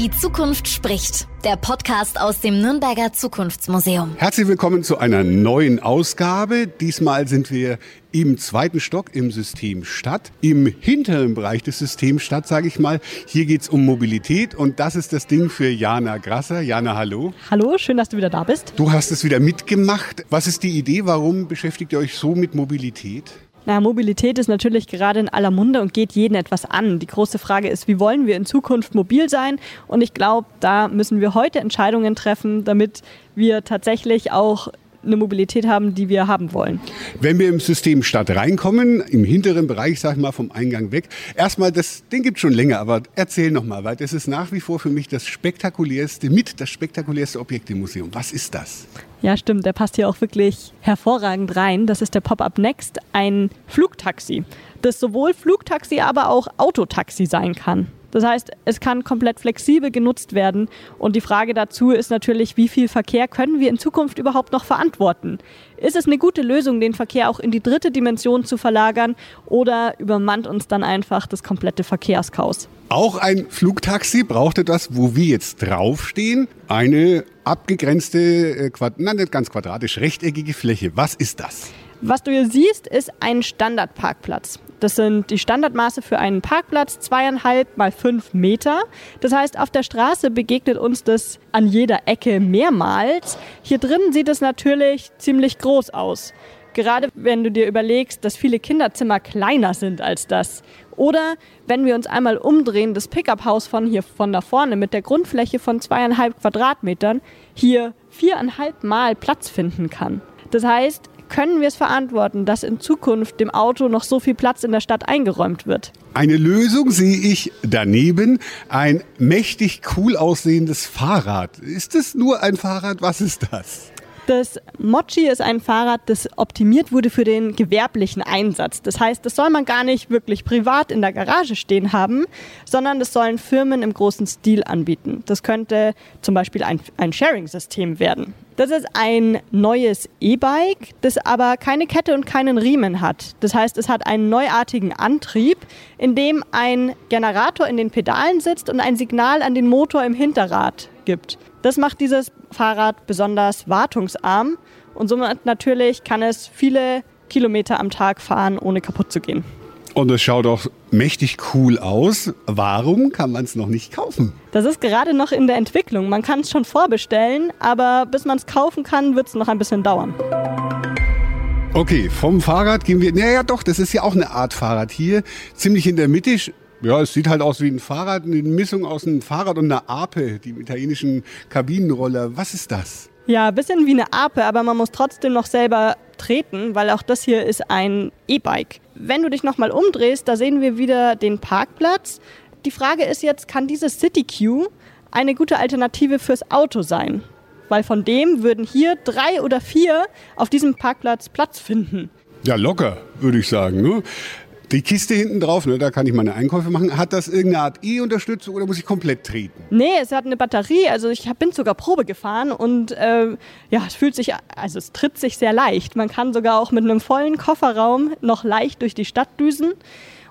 Die Zukunft spricht. Der Podcast aus dem Nürnberger Zukunftsmuseum. Herzlich willkommen zu einer neuen Ausgabe. Diesmal sind wir im zweiten Stock im System Stadt, im hinteren Bereich des Systems Stadt, sage ich mal. Hier geht es um Mobilität und das ist das Ding für Jana Grasser. Jana, hallo. Hallo, schön, dass du wieder da bist. Du hast es wieder mitgemacht. Was ist die Idee? Warum beschäftigt ihr euch so mit Mobilität? Na, Mobilität ist natürlich gerade in aller Munde und geht jeden etwas an. Die große Frage ist, wie wollen wir in Zukunft mobil sein? Und ich glaube, da müssen wir heute Entscheidungen treffen, damit wir tatsächlich auch eine Mobilität haben, die wir haben wollen. Wenn wir im System Stadt reinkommen, im hinteren Bereich, sag ich mal, vom Eingang weg, erstmal, das, den gibt es schon länger, aber erzähl nochmal, weil das ist nach wie vor für mich das spektakulärste, mit das spektakulärste Objekt im Museum. Was ist das? Ja, stimmt, der passt hier auch wirklich hervorragend rein. Das ist der Pop-Up Next, ein Flugtaxi, das sowohl Flugtaxi, aber auch Autotaxi sein kann. Das heißt, es kann komplett flexibel genutzt werden. Und die Frage dazu ist natürlich, wie viel Verkehr können wir in Zukunft überhaupt noch verantworten? Ist es eine gute Lösung, den Verkehr auch in die dritte Dimension zu verlagern oder übermannt uns dann einfach das komplette Verkehrschaos? Auch ein Flugtaxi brauchte das, wo wir jetzt draufstehen, eine abgegrenzte, äh, nein, nicht ganz quadratisch, rechteckige Fläche. Was ist das? Was du hier siehst, ist ein Standardparkplatz. Das sind die Standardmaße für einen Parkplatz, zweieinhalb mal fünf Meter. Das heißt, auf der Straße begegnet uns das an jeder Ecke mehrmals. Hier drin sieht es natürlich ziemlich groß aus. Gerade wenn du dir überlegst, dass viele Kinderzimmer kleiner sind als das. Oder wenn wir uns einmal umdrehen, das Pickup-Haus von hier von da vorne mit der Grundfläche von zweieinhalb Quadratmetern hier viereinhalb Mal Platz finden kann. Das heißt, können wir es verantworten, dass in Zukunft dem Auto noch so viel Platz in der Stadt eingeräumt wird? Eine Lösung sehe ich daneben. Ein mächtig cool aussehendes Fahrrad. Ist es nur ein Fahrrad? Was ist das? Das Mochi ist ein Fahrrad, das optimiert wurde für den gewerblichen Einsatz. Das heißt, das soll man gar nicht wirklich privat in der Garage stehen haben, sondern das sollen Firmen im großen Stil anbieten. Das könnte zum Beispiel ein, ein Sharing-System werden. Das ist ein neues E-Bike, das aber keine Kette und keinen Riemen hat. Das heißt, es hat einen neuartigen Antrieb, in dem ein Generator in den Pedalen sitzt und ein Signal an den Motor im Hinterrad gibt. Das macht dieses Fahrrad besonders wartungsarm und somit natürlich kann es viele Kilometer am Tag fahren, ohne kaputt zu gehen. Und es schaut auch mächtig cool aus. Warum kann man es noch nicht kaufen? Das ist gerade noch in der Entwicklung. Man kann es schon vorbestellen, aber bis man es kaufen kann, wird es noch ein bisschen dauern. Okay, vom Fahrrad gehen wir. Naja, doch, das ist ja auch eine Art Fahrrad hier. Ziemlich in der Mitte ja, es sieht halt aus wie ein Fahrrad, eine Mischung aus einem Fahrrad und einer Ape, die italienischen Kabinenroller. Was ist das? Ja, ein bisschen wie eine Ape, aber man muss trotzdem noch selber treten, weil auch das hier ist ein E-Bike. Wenn du dich nochmal umdrehst, da sehen wir wieder den Parkplatz. Die Frage ist jetzt, kann dieses City Queue eine gute Alternative fürs Auto sein? Weil von dem würden hier drei oder vier auf diesem Parkplatz Platz finden. Ja, locker, würde ich sagen. Ne? Die Kiste hinten drauf, ne, da kann ich meine Einkäufe machen. Hat das irgendeine Art E-Unterstützung oder muss ich komplett treten? Nee, es hat eine Batterie. Also ich bin sogar Probe gefahren und äh, ja, es fühlt sich, also es tritt sich sehr leicht. Man kann sogar auch mit einem vollen Kofferraum noch leicht durch die Stadt düsen.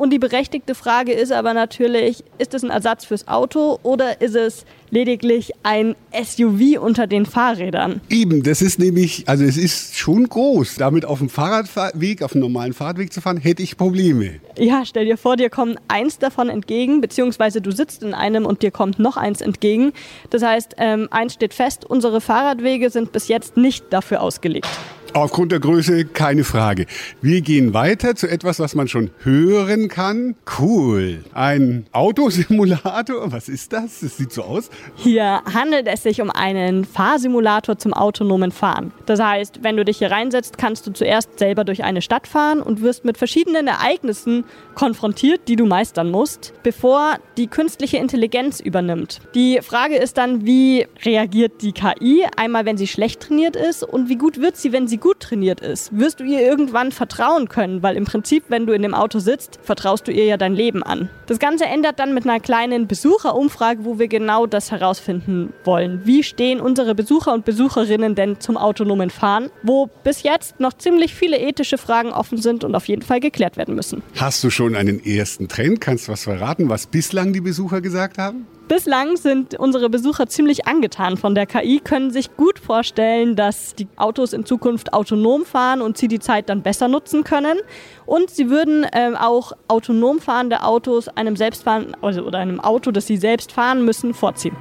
Und die berechtigte Frage ist aber natürlich, ist es ein Ersatz fürs Auto oder ist es lediglich ein SUV unter den Fahrrädern? Eben, das ist nämlich, also es ist schon groß. Damit auf dem Fahrradweg, auf dem normalen Fahrradweg zu fahren, hätte ich Probleme. Ja, stell dir vor, dir kommt eins davon entgegen, beziehungsweise du sitzt in einem und dir kommt noch eins entgegen. Das heißt, ähm, eins steht fest, unsere Fahrradwege sind bis jetzt nicht dafür ausgelegt. Aufgrund der Größe keine Frage. Wir gehen weiter zu etwas, was man schon hören kann. Cool. Ein Autosimulator. Was ist das? Das sieht so aus. Hier handelt es sich um einen Fahrsimulator zum autonomen Fahren. Das heißt, wenn du dich hier reinsetzt, kannst du zuerst selber durch eine Stadt fahren und wirst mit verschiedenen Ereignissen konfrontiert, die du meistern musst, bevor die künstliche Intelligenz übernimmt. Die Frage ist dann, wie reagiert die KI? Einmal, wenn sie schlecht trainiert ist und wie gut wird sie, wenn sie gut trainiert ist, wirst du ihr irgendwann vertrauen können, weil im Prinzip, wenn du in dem Auto sitzt, vertraust du ihr ja dein Leben an. Das Ganze ändert dann mit einer kleinen Besucherumfrage, wo wir genau das herausfinden wollen. Wie stehen unsere Besucher und Besucherinnen denn zum autonomen Fahren, wo bis jetzt noch ziemlich viele ethische Fragen offen sind und auf jeden Fall geklärt werden müssen. Hast du schon einen ersten Trend? Kannst du was verraten, was bislang die Besucher gesagt haben? Bislang sind unsere Besucher ziemlich angetan von der KI, können sich gut vorstellen, dass die Autos in Zukunft autonom fahren und sie die Zeit dann besser nutzen können. Und sie würden äh, auch autonom fahrende Autos einem selbstfahren also, oder einem Auto, das sie selbst fahren müssen, vorziehen.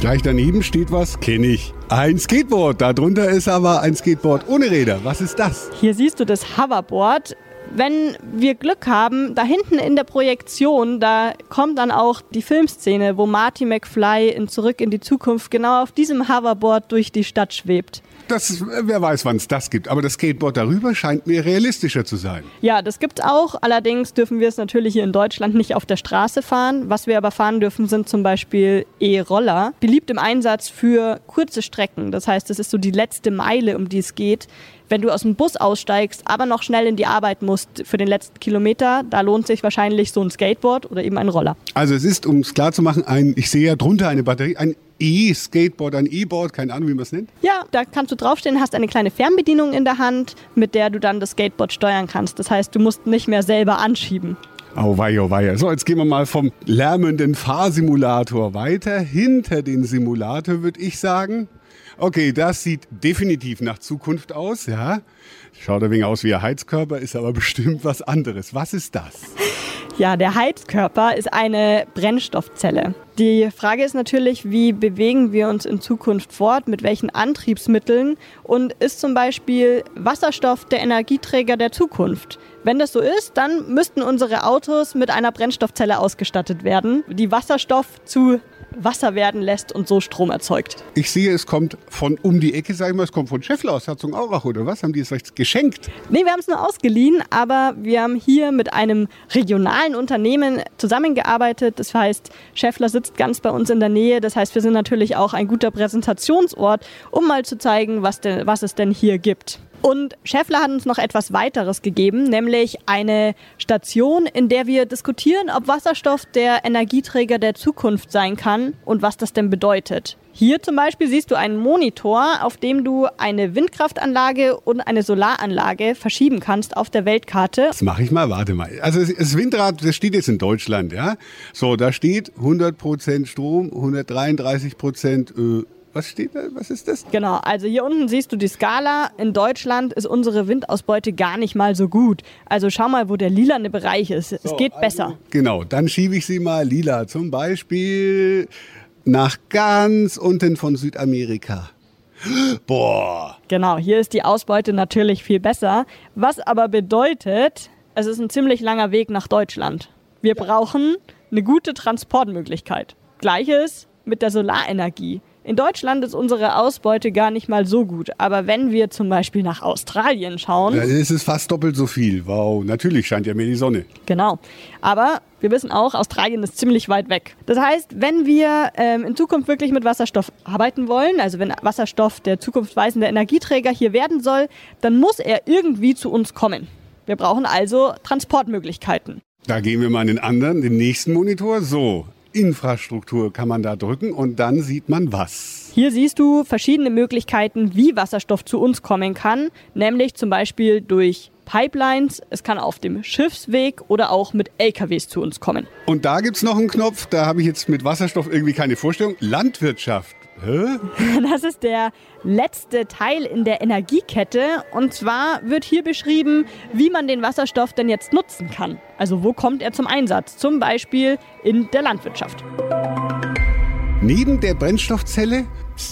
Gleich daneben steht was, kenne ich. Ein Skateboard. Darunter ist aber ein Skateboard ohne Räder. Was ist das? Hier siehst du das Hoverboard wenn wir Glück haben, da hinten in der Projektion, da kommt dann auch die Filmszene, wo Marty McFly in Zurück in die Zukunft genau auf diesem Hoverboard durch die Stadt schwebt. Das, wer weiß, wann es das gibt. Aber das Skateboard darüber scheint mir realistischer zu sein. Ja, das gibt es auch. Allerdings dürfen wir es natürlich hier in Deutschland nicht auf der Straße fahren. Was wir aber fahren dürfen, sind zum Beispiel E-Roller. Beliebt im Einsatz für kurze Strecken. Das heißt, es ist so die letzte Meile, um die es geht. Wenn du aus dem Bus aussteigst, aber noch schnell in die Arbeit musst für den letzten Kilometer, da lohnt sich wahrscheinlich so ein Skateboard oder eben ein Roller. Also es ist, um es klar zu machen, ein, ich sehe ja drunter eine Batterie, ein E-Skateboard, ein E-Board, keine Ahnung, wie man es nennt. Ja, da kannst du draufstehen, hast eine kleine Fernbedienung in der Hand, mit der du dann das Skateboard steuern kannst. Das heißt, du musst nicht mehr selber anschieben. Oh wei, oh wei. So, jetzt gehen wir mal vom lärmenden Fahrsimulator weiter. Hinter den Simulator würde ich sagen, Okay, das sieht definitiv nach Zukunft aus, ja. Schaut ein wenig aus wie ein Heizkörper, ist aber bestimmt was anderes. Was ist das? Ja, der Heizkörper ist eine Brennstoffzelle. Die Frage ist natürlich, wie bewegen wir uns in Zukunft fort, mit welchen Antriebsmitteln und ist zum Beispiel Wasserstoff der Energieträger der Zukunft? Wenn das so ist, dann müssten unsere Autos mit einer Brennstoffzelle ausgestattet werden, die Wasserstoff zu Wasser werden lässt und so Strom erzeugt. Ich sehe, es kommt von um die Ecke, sag ich mal, es kommt von Scheffler aus Herzogenaurach oder was? Haben die es euch geschenkt? Nee, wir haben es nur ausgeliehen, aber wir haben hier mit einem regionalen Unternehmen zusammengearbeitet. Das heißt, Scheffler sitzt ganz bei uns in der Nähe. Das heißt, wir sind natürlich auch ein guter Präsentationsort, um mal zu zeigen, was, denn, was es denn hier gibt. Und Scheffler hat uns noch etwas weiteres gegeben, nämlich eine Station, in der wir diskutieren, ob Wasserstoff der Energieträger der Zukunft sein kann und was das denn bedeutet. Hier zum Beispiel siehst du einen Monitor, auf dem du eine Windkraftanlage und eine Solaranlage verschieben kannst auf der Weltkarte. Das mache ich mal, warte mal. Also das Windrad, das steht jetzt in Deutschland, ja. So, da steht 100% Strom, 133% Öl. Was steht da? Was ist das? Genau, also hier unten siehst du die Skala. In Deutschland ist unsere Windausbeute gar nicht mal so gut. Also schau mal, wo der lilane Bereich ist. Es so, geht also, besser. Genau, dann schiebe ich sie mal lila. Zum Beispiel nach ganz unten von Südamerika. Boah. Genau, hier ist die Ausbeute natürlich viel besser. Was aber bedeutet, es ist ein ziemlich langer Weg nach Deutschland. Wir ja. brauchen eine gute Transportmöglichkeit. Gleiches mit der Solarenergie. In Deutschland ist unsere Ausbeute gar nicht mal so gut. Aber wenn wir zum Beispiel nach Australien schauen. Dann ist es fast doppelt so viel. Wow, natürlich scheint ja mehr die Sonne. Genau. Aber wir wissen auch, Australien ist ziemlich weit weg. Das heißt, wenn wir ähm, in Zukunft wirklich mit Wasserstoff arbeiten wollen, also wenn Wasserstoff der zukunftsweisende Energieträger hier werden soll, dann muss er irgendwie zu uns kommen. Wir brauchen also Transportmöglichkeiten. Da gehen wir mal in den anderen, den nächsten Monitor. So, Infrastruktur kann man da drücken und dann sieht man was. Hier siehst du verschiedene Möglichkeiten, wie Wasserstoff zu uns kommen kann, nämlich zum Beispiel durch Pipelines, es kann auf dem Schiffsweg oder auch mit LKWs zu uns kommen. Und da gibt es noch einen Knopf, da habe ich jetzt mit Wasserstoff irgendwie keine Vorstellung. Landwirtschaft. Hä? Das ist der letzte Teil in der Energiekette. Und zwar wird hier beschrieben, wie man den Wasserstoff denn jetzt nutzen kann. Also wo kommt er zum Einsatz? Zum Beispiel in der Landwirtschaft. Neben der Brennstoffzelle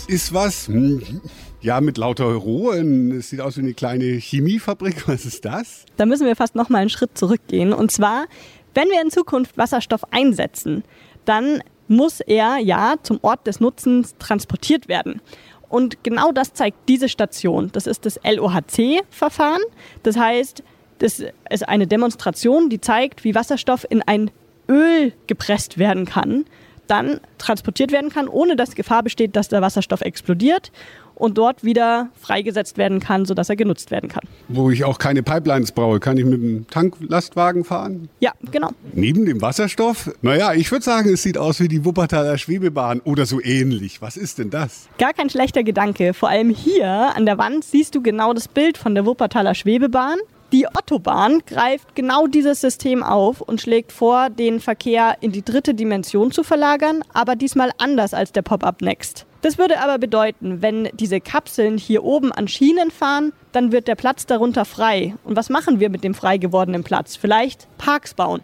ist was, hm, ja, mit lauter Rohren. Es sieht aus wie eine kleine Chemiefabrik. Was ist das? Da müssen wir fast noch mal einen Schritt zurückgehen. Und zwar, wenn wir in Zukunft Wasserstoff einsetzen, dann muss er ja zum Ort des Nutzens transportiert werden. Und genau das zeigt diese Station. Das ist das LOHC-Verfahren. Das heißt, das ist eine Demonstration, die zeigt, wie Wasserstoff in ein Öl gepresst werden kann, dann transportiert werden kann, ohne dass Gefahr besteht, dass der Wasserstoff explodiert und dort wieder freigesetzt werden kann, sodass er genutzt werden kann. Wo ich auch keine Pipelines brauche, kann ich mit dem Tanklastwagen fahren? Ja, genau. Neben dem Wasserstoff? Naja, ich würde sagen, es sieht aus wie die Wuppertaler Schwebebahn oder so ähnlich. Was ist denn das? Gar kein schlechter Gedanke. Vor allem hier an der Wand siehst du genau das Bild von der Wuppertaler Schwebebahn. Die Autobahn greift genau dieses System auf und schlägt vor, den Verkehr in die dritte Dimension zu verlagern, aber diesmal anders als der Pop-up Next. Das würde aber bedeuten, wenn diese Kapseln hier oben an Schienen fahren, dann wird der Platz darunter frei. Und was machen wir mit dem frei gewordenen Platz? Vielleicht Parks bauen.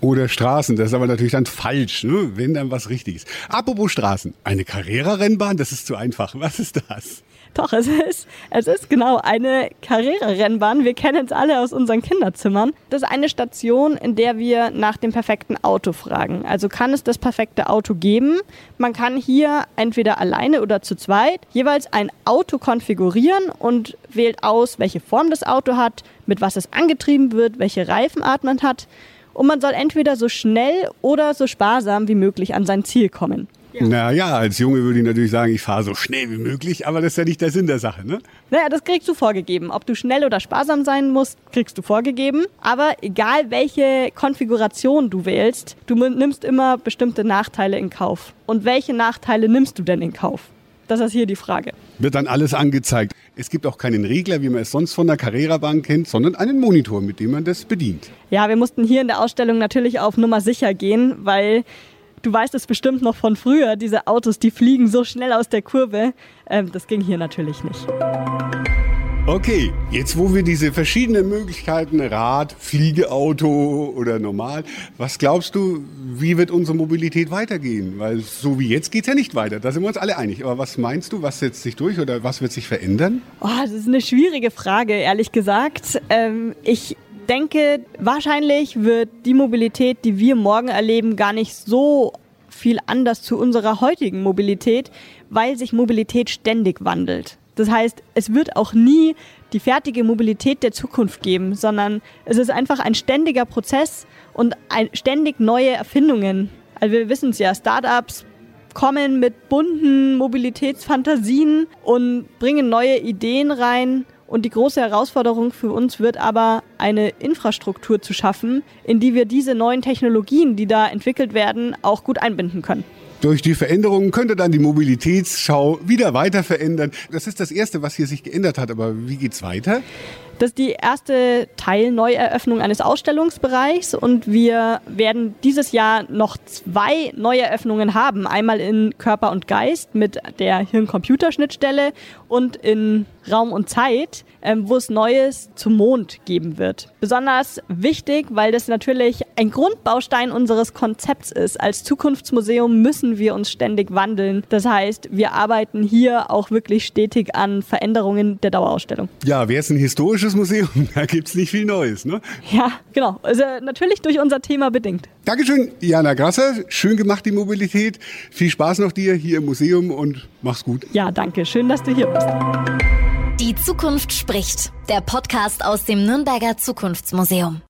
Oder Straßen, das ist aber natürlich dann falsch, ne? wenn dann was Richtiges. Apropos Straßen, eine Carrera-Rennbahn, das ist zu einfach. Was ist das? Doch, es ist, es ist genau eine Karriererennbahn. Wir kennen es alle aus unseren Kinderzimmern. Das ist eine Station, in der wir nach dem perfekten Auto fragen. Also kann es das perfekte Auto geben? Man kann hier entweder alleine oder zu zweit jeweils ein Auto konfigurieren und wählt aus, welche Form das Auto hat, mit was es angetrieben wird, welche Reifenart man hat. Und man soll entweder so schnell oder so sparsam wie möglich an sein Ziel kommen. Ja. Naja, als Junge würde ich natürlich sagen, ich fahre so schnell wie möglich, aber das ist ja nicht der Sinn der Sache, ne? Naja, das kriegst du vorgegeben. Ob du schnell oder sparsam sein musst, kriegst du vorgegeben. Aber egal welche Konfiguration du wählst, du nimmst immer bestimmte Nachteile in Kauf. Und welche Nachteile nimmst du denn in Kauf? Das ist hier die Frage. Wird dann alles angezeigt. Es gibt auch keinen Regler, wie man es sonst von der Carrera-Bahn kennt, sondern einen Monitor, mit dem man das bedient. Ja, wir mussten hier in der Ausstellung natürlich auf Nummer sicher gehen, weil du weißt es bestimmt noch von früher, diese Autos, die fliegen so schnell aus der Kurve. Ähm, das ging hier natürlich nicht. Okay, jetzt wo wir diese verschiedenen Möglichkeiten, Rad, Fliegeauto oder normal, was glaubst du, wie wird unsere Mobilität weitergehen? Weil so wie jetzt geht es ja nicht weiter, da sind wir uns alle einig. Aber was meinst du, was setzt sich durch oder was wird sich verändern? Oh, das ist eine schwierige Frage, ehrlich gesagt. Ähm, ich denke, wahrscheinlich wird die Mobilität, die wir morgen erleben, gar nicht so viel anders zu unserer heutigen Mobilität, weil sich Mobilität ständig wandelt. Das heißt, es wird auch nie die fertige Mobilität der Zukunft geben, sondern es ist einfach ein ständiger Prozess und ein, ständig neue Erfindungen. Also wir wissen es ja, Startups kommen mit bunten Mobilitätsfantasien und bringen neue Ideen rein und die große Herausforderung für uns wird aber, eine Infrastruktur zu schaffen, in die wir diese neuen Technologien, die da entwickelt werden, auch gut einbinden können. Durch die Veränderungen könnte dann die Mobilitätsschau wieder weiter verändern. Das ist das Erste, was hier sich geändert hat. Aber wie geht's weiter? Das ist die erste Teilneueröffnung eines Ausstellungsbereichs und wir werden dieses Jahr noch zwei Neueröffnungen haben. Einmal in Körper und Geist mit der Hirn-Computer-Schnittstelle und in Raum und Zeit, ähm, wo es Neues zum Mond geben wird. Besonders wichtig, weil das natürlich ein Grundbaustein unseres Konzepts ist. Als Zukunftsmuseum müssen wir uns ständig wandeln. Das heißt, wir arbeiten hier auch wirklich stetig an Veränderungen der Dauerausstellung. Ja, wer ist ein historisches Museum? Da gibt es nicht viel Neues, ne? Ja, genau. Also natürlich durch unser Thema bedingt. Dankeschön, Jana Grasser. Schön gemacht, die Mobilität. Viel Spaß noch dir hier im Museum und mach's gut. Ja, danke. Schön, dass du hier bist. Die Zukunft spricht. Der Podcast aus dem Nürnberger Zukunftsmuseum.